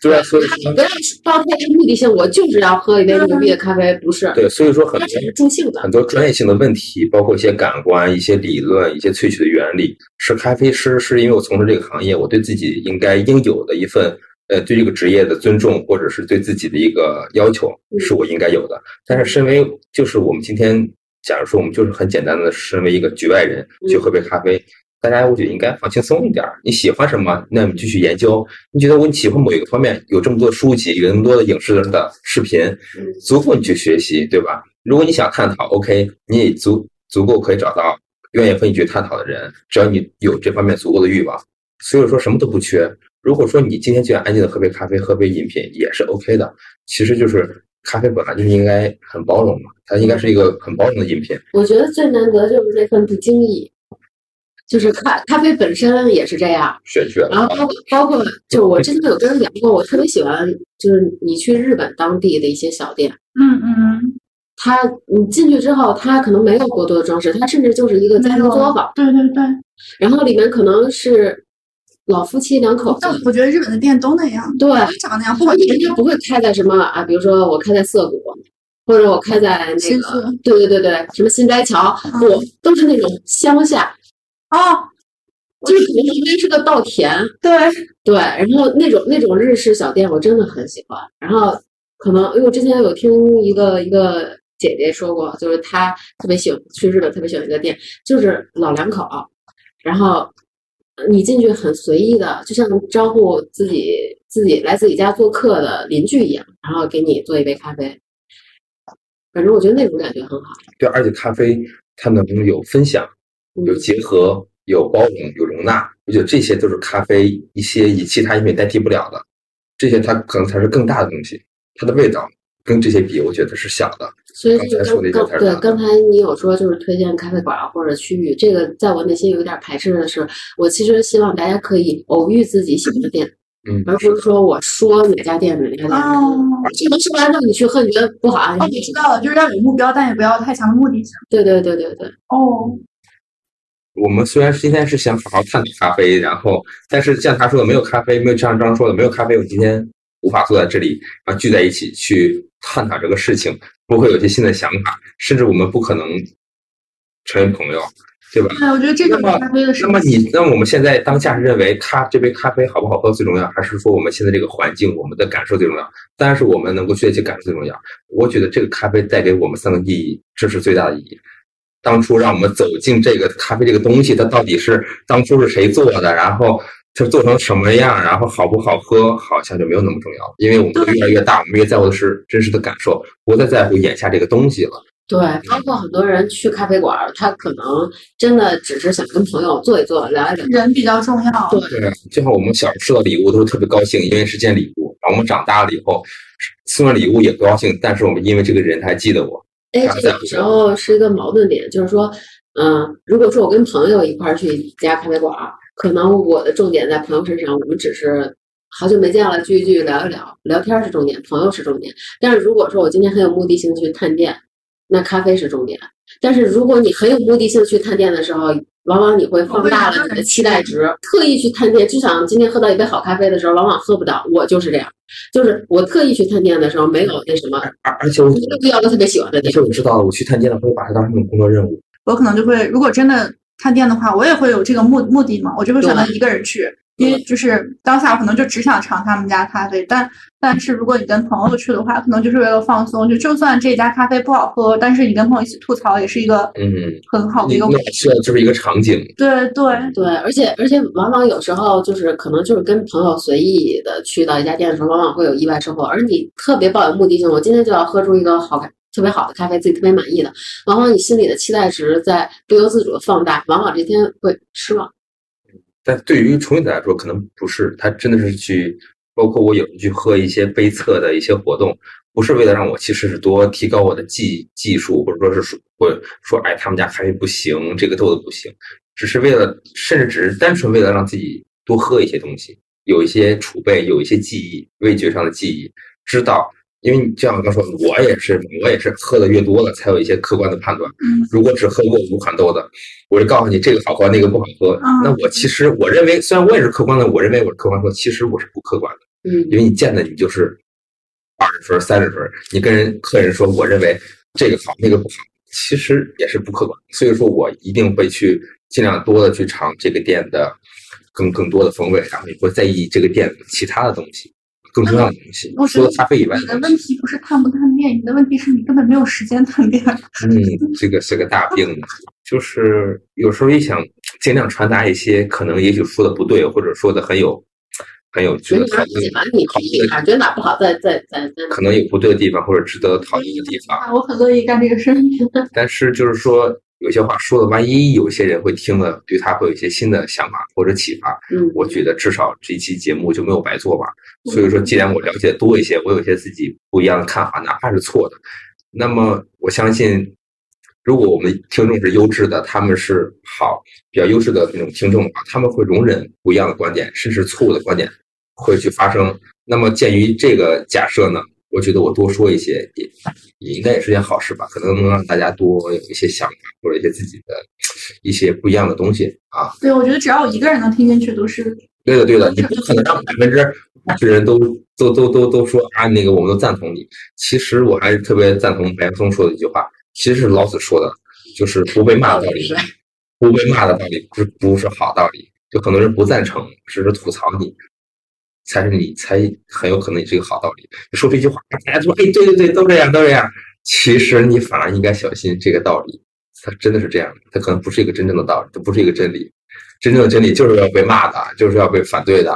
对啊，所以说不要抱太大目的性，我就是要喝一杯牛逼的咖啡，不是，对，所以说很多是助兴的很。多专业性的问题，包括一些感官、一些理论、一些萃取的原理，是咖啡师是因为我从事这个行业，我对自己应该应有的一份呃对这个职业的尊重，或者是对自己的一个要求，嗯是我应该有的。但是身为就是我们今天，假如说我们就是很简单的身为一个局外人嗯去喝杯咖啡。大家我觉得应该放轻松一点儿。你喜欢什么，那你继续研究。你觉得我喜欢某一个方面，有这么多书籍，有那么多的影视的视频，嗯足够你去学习，对吧？如果你想探讨，OK，你也足足够可以找到愿意和你去探讨的人，只要你有这方面足够的欲望。所以说什么都不缺。如果说你今天就想安静的喝杯咖啡，喝杯饮品也是 OK 的。其实就是咖啡本来就是应该很包容嘛，它应该是一个很包容的饮品。我觉得最难得就是那份不经意，就是咖咖啡本身也是这样。玄学然后包括包括，就我之前有跟人聊过，我特别喜欢，就是你去日本当地的一些小店，嗯嗯，它你进去之后，它可能没有过多的装饰，它甚至就是一个家庭作坊，对对对。然后里面可能是老夫妻两口子但，我觉得日本的店都那样，对，都长那样，不管人家不会开在什么啊，比如说我开在涩谷，或者我开在那个，对对对对，什么新斋桥，嗯不都是那种乡下，哦，就是可能旁边是个稻田，对，对，然后那种那种日式小店我真的很喜欢。然后可能因为我之前有听一个一个姐姐说过，就是她特别喜欢去日本，特别喜欢一个店，就是老两口，然后呃你进去很随意的，就像招呼自己自己来自己家做客的邻居一样，然后给你做一杯咖啡。反正我觉得那种感觉很好。对，而且咖啡它能有分享，有嗯，结合，有包容，有容纳。我觉得这些都是咖啡一些以其他饮品代替不了的，这些它可能才是更大的东西。它的味道跟这些比，我觉得是小的。所以刚才说的一个对刚才你有说就是推荐咖啡馆啊或者区域，这个在我内心有点排斥的是，我其实希望大家可以偶遇自己喜欢的店，嗯，而不是说我说哪家店哪家店，哦，可能说完之后你去喝你觉得不好啊，哦，你知道了，就是要有目标，但也不要太强的目的性。对对对对对，哦，我们虽然今天是想好好探讨咖啡，然后但是像他说的，没有咖啡，没有像张说的，没有咖啡，我今天无法坐在这里，然后聚在一起去探讨这个事情，不会有一些新的想法，甚至我们不可能成为朋友，对吧？对，我觉得这种那么咖啡的那么你，那我们现在当下是认为咖这杯咖啡好不好喝最重要，还是说我们现在这个环境、我们的感受最重要？当然是我们能够学习感受最重要。我觉得这个咖啡带给我们三个意义，这是最大的意义。当初让我们走进这个咖啡这个东西，它到底是当初是谁做的，然后它做成什么样，然后好不好喝，好像就没有那么重要了。因为我们都越来越大，我们越在乎的是真实的感受，不再在乎眼下这个东西了。对，包括很多人去咖啡馆，他可能真的只是想跟朋友坐一坐，聊一聊。人比较重要。对对，就像我们小时候收到礼物都是特别高兴，因为是件礼物。然后我们长大了以后，送了礼物也不高兴，但是我们因为这个人他还记得我。哎，这个有时候是一个矛盾点，就是说，嗯、如果说我跟朋友一块儿去一家咖啡馆，可能我的重点在朋友身上，我们只是好久没见了，聚一聚，聊一聊，聊天是重点，朋友是重点。但是如果说我今天很有目的性去探店，那咖啡是重点。但是如果你很有目的性去探店的时候，往往你会放大了你的期待值，特意去探店，就想今天喝到一杯好咖啡的时候，往往喝不到。我就是这样，就是我特意去探店的时候，没有那什么，而而且我不要个特别喜欢的店而且。我知道，我去探店了，会把它当成一种工作任务。我可能就会，如果真的探店的话，我也会有这个目目的嘛，我就会选择一个人去。因为就是当下可能就只想尝他们家咖啡，但但是如果你跟朋友去的话，可能就是为了放松。就就算这家咖啡不好喝，但是你跟朋友一起吐槽，也是一个嗯很好的一个。那需要就是一个场景。对对对，而且而且往往有时候就是可能就是跟朋友随意的去到一家店的时候，往往会有意外收获。而你特别抱有目的性，我今天就要喝出一个好咖特别好的咖啡，自己特别满意的，往往你心里的期待值在不由自主的放大，往往这天会失望。但对于从业者来说，可能不是，他真的是去，包括我有去喝一些杯测的一些活动，不是为了让我其实是多提高我的技技术，或者说是说，或说，哎，他们家咖啡不行，这个豆子不行，只是为了，甚至只是单纯为了让自己多喝一些东西，有一些储备，有一些记忆，味觉上的记忆，知道。因为你就像我刚说，我也是，我也是喝的越多了，才有一些客观的判断。如果只喝过五款豆子，我就告诉你这个好喝，那个不好喝。那我其实我认为，虽然我也是客观的，我认为我是客观说，其实我是不客观的。嗯，因为你见的你就是二十分、三十分，你跟人客人说，我认为这个好，那个不好，其实也是不客观。所以说我一定会去尽量多的去尝这个店的更更多的风味，然后也不在意这个店其他的东西。更重要的东西，除了咖啡以外，你的问题不是探不探店，你的问题是你根本没有时间探店。嗯，这个是个大病，就是有时候也想尽量传达一些可能也许说的不对，或者说的很有很有觉得好你好的，觉得哪不好，再再再再可能有不对的地方或者值得讨论的地方。我很乐意干这个事但是就是说。有些话说的，万一有些人会听了，对他会有一些新的想法或者启发。嗯，我觉得至少这期节目就没有白做吧。所以说，既然我了解多一些，我有些自己不一样的看法，哪怕是错的，那么我相信，如果我们听众是优质的，他们是好比较优质的那种听众的话，他们会容忍不一样的观点，甚至错误的观点会去发生。那么鉴于这个假设呢？我觉得我多说一些也也应该也是件好事吧，可能能让大家多有一些想法或者一些自己的一些不一样的东西啊。对，我觉得只要有一个人能听进去都是对的，对的。你不可能让百分之八十人都都都都都说啊，那个我们都赞同你。其实我还是特别赞同白松说的一句话，其实是老子说的，就是不被骂的道理，不被骂的道理不是不是好道理，就很多人不赞成，只是吐槽你。才是你才很有可能你是一个好道理。你说这句话，大家说哎，对对对，都这样，都这样。其实你反而应该小心这个道理，它真的是这样的，它可能不是一个真正的道理，它不是一个真理。真正的真理就是要被骂的，就是要被反对的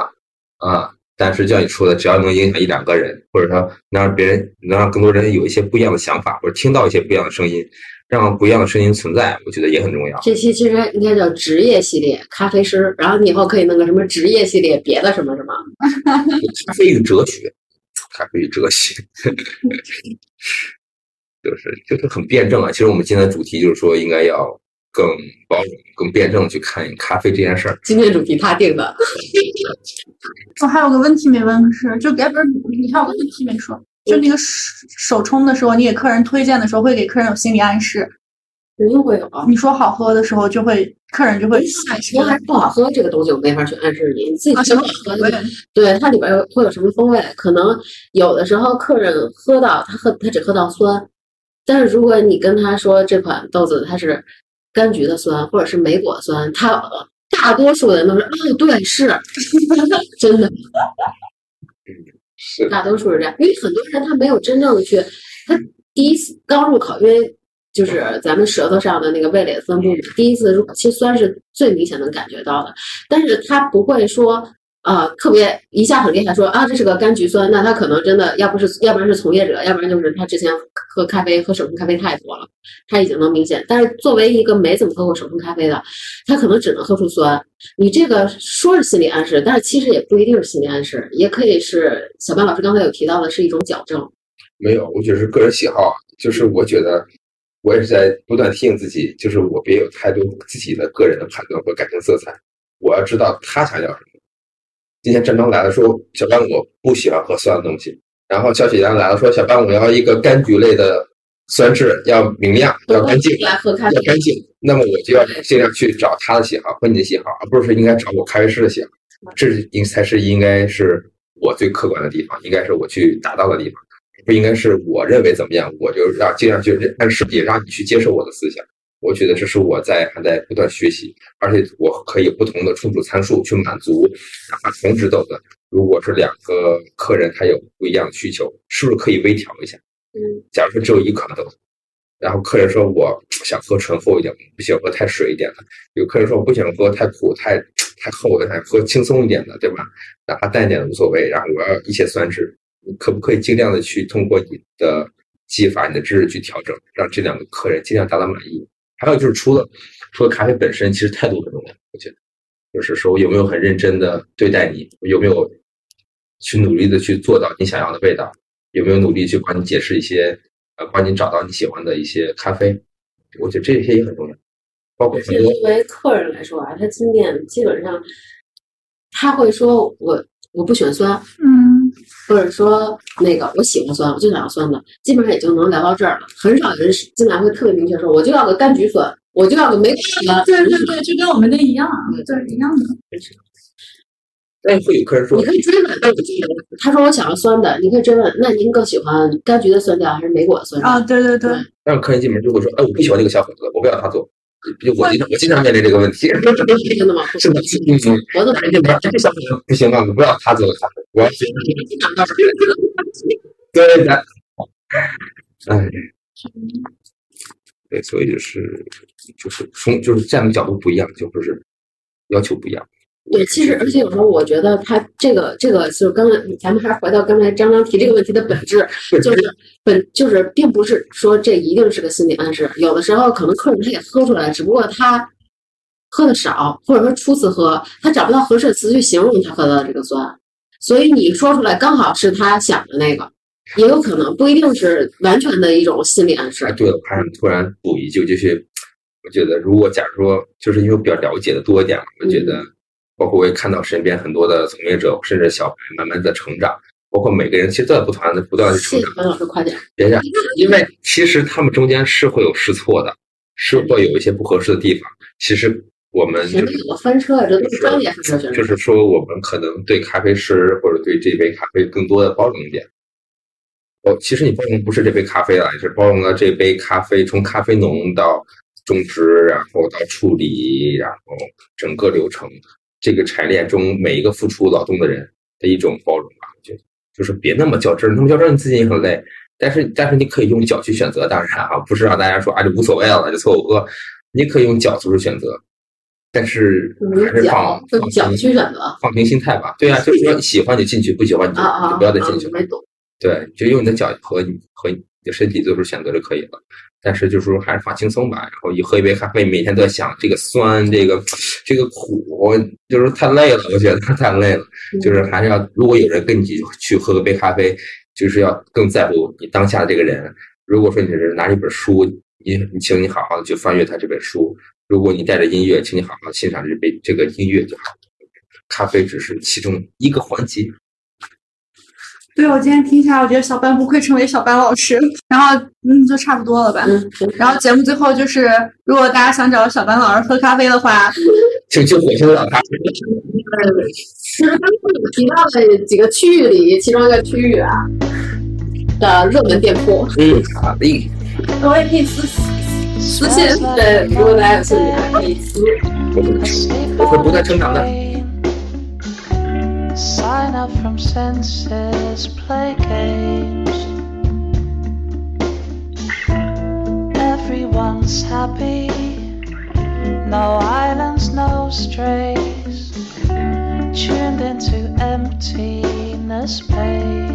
啊。但是像你说的，只要能影响一两个人，或者说能让别人能让更多人有一些不一样的想法，或者听到一些不一样的声音。让不一样的声音存在，我觉得也很重要。这期其实应该叫职业系列咖啡师，然后你以后可以弄个什么职业系列，别的什么什么。咖啡与哲学，咖啡与哲学，*laughs* 就是就是很辩证啊。其实我们今天的主题就是说，应该要更包容、更辩证去看咖啡这件事儿。今天主题他定的。我还有个问题没问是，就该不是你还有个问题没说。就那个手手冲的时候，你给客人推荐的时候，会给客人有心理暗示。肯定会有啊！你说好喝的时候，就会客人就会暗示。还是不好喝，这个东西我没法去暗示你，你自己觉得好喝。对它里边有会有什么风味？可能有的时候客人喝到他喝他只喝到酸，但是如果你跟他说这款豆子它是柑橘的酸，或者是莓果酸，他大多数人都说哦，对，是 *laughs* 真的。是，大多数是这样，因为很多人他没有真正的去，他第一次刚入口，因为就是咱们舌头上的那个味蕾的分布，第一次入口，其实酸是最明显能感觉到的，但是他不会说。啊，特别一下很厉害，说啊，这是个柑橘酸，那他可能真的要不是，要不然是从业者，要不然就是他之前喝咖啡喝手冲咖啡太多了，他已经能明显。但是作为一个没怎么喝过手冲咖啡的，他可能只能喝出酸。你这个说是心理暗示，但是其实也不一定是心理暗示，也可以是小班老师刚才有提到的是一种矫正。没有，我觉得是个人喜好，就是我觉得我也是在不断提醒自己，就是我别有太多自己的个人的判断和感情色彩，我要知道他想要什么。今天郑庄来了，说小班我不喜欢喝酸的东西。然后肖雪阳来了，说小班我要一个柑橘类的酸质，要明亮，要干净，要干净。那么我就要尽量去找他的喜好和你的喜好，而不是说应该找我咖啡师的喜好。这应才是应该是我最客观的地方，应该是我去达到的地方，不应该是我认为怎么样，我就让尽量去按实际让你去接受我的思想。我觉得这是我在还在不断学习，而且我可以不同的冲煮参数去满足，哪怕同时豆的，如果是两个客人他有不一样的需求，是不是可以微调一下？嗯，假如说只有一款豆，然后客人说我想喝醇厚一点，不喜欢喝太水一点的；有客人说我不喜欢喝太苦、太太厚的，想喝轻松一点的，对吧？哪怕淡一点的无所谓。然后我要一些酸质，你可不可以尽量的去通过你的技法、你的知识去调整，让这两个客人尽量达到满意？还有就是除了除了咖啡本身，其实态度很重要。我觉得，就是说我有没有很认真的对待你，有没有去努力的去做到你想要的味道，有没有努力去帮你解释一些，呃，帮你找到你喜欢的一些咖啡。我觉得这些也很重要，包括很其实多作为客人来说啊，他进店基本上他会说我我不喜欢酸，嗯，或者说那个我喜欢酸，我就想要酸的，基本上也就能聊到这儿了。很少有人进来会特别明确说我就要个柑橘酸，我就要个玫瑰酸。对对对，就跟我们那一样，对一样的。但会有客人说你可以追问，他说我想要酸的，你可以追问，那您更喜欢柑橘的酸调还是莓果的酸调？啊，对对对，但是客人进门就会说，哎，我不喜欢那个小伙子，我不要他做。就我经常我经常面临这个问题，真的吗？是的，嗯，我怎么人家门这小伙子不行啊，我不要他做的咖啡，我要对的，哎，对，所以就是就是从就是站的角度不一样，就不是要求不一样。对，其实而且有时候我觉得他这个这个就是刚才咱们还是回到刚才张张提这个问题的本质，就是本就是并不是说这一定是个心理暗示，有的时候可能客人他也喝出来，只不过他喝的少，或者说初次喝，他找不到合适的词去形容他喝到的这个酸，所以你说出来刚好是他想的那个，也有可能不一定是完全的一种心理暗示哎，。对了，我还想突然补一句，就是我觉得如果假如说，就是因为我比较了解的多一点嘛，我觉得包括我也看到身边很多的从业者，甚至小白慢慢在成长，包括每个人其实都在不断的不断的成长。谢谢樊老师。别这样，因为其实他们中间是会有试错的，是会有一些不合适的地方。其实我们就是翻车啊，这都是专业翻车选手。就是说，我们可能对咖啡师或者对这杯咖啡更多的包容一点。哦，其实你包容不是这杯咖啡了，你是包容了这杯咖啡从咖啡农到种植，然后到处理，然后整个流程这个产业链中每一个付出劳动的人的一种包容吧。我觉得就是别那么较真儿，那么较真儿你自己也很累。但是但是你可以用脚去选择，当然啊、不是让大家说啊就无所谓了，就凑合喝。你可以用脚做出选择，但是还是放脚平去选择放平心态吧。对啊、就是说喜欢就进去，不喜欢你就你就不要再进去了。对，就用你的脚和你和你的身体做出选择就可以了。但是就是说还是放轻松吧，然后一喝一杯咖啡，每天都在想这个酸，这个这个苦，就是太累了，我觉得太累了。就是还是要，如果有人跟你去喝个杯咖啡，就是要更在乎你当下的这个人。如果说你是拿一本书，你你请你好好的去翻阅他这本书；如果你带着音乐，请你好好欣赏这杯这个音乐就好。咖啡只是其中一个环节。对我今天听下来，我觉得小班不愧成为小班老师。然后嗯，就差不多了吧。嗯，然后节目最后就是，如果大家想找小班老师喝咖啡的话，就就火星找他。其实刚才你提到的几个区域里，其中一个区域啊的热门店铺，嗯，好的。我也可以私私信。对，如果大家有兴趣，可以私。我会我会不断成长的。Sign up from senses, play games. Everyone's happy, no islands, no strays. Tuned into emptiness space.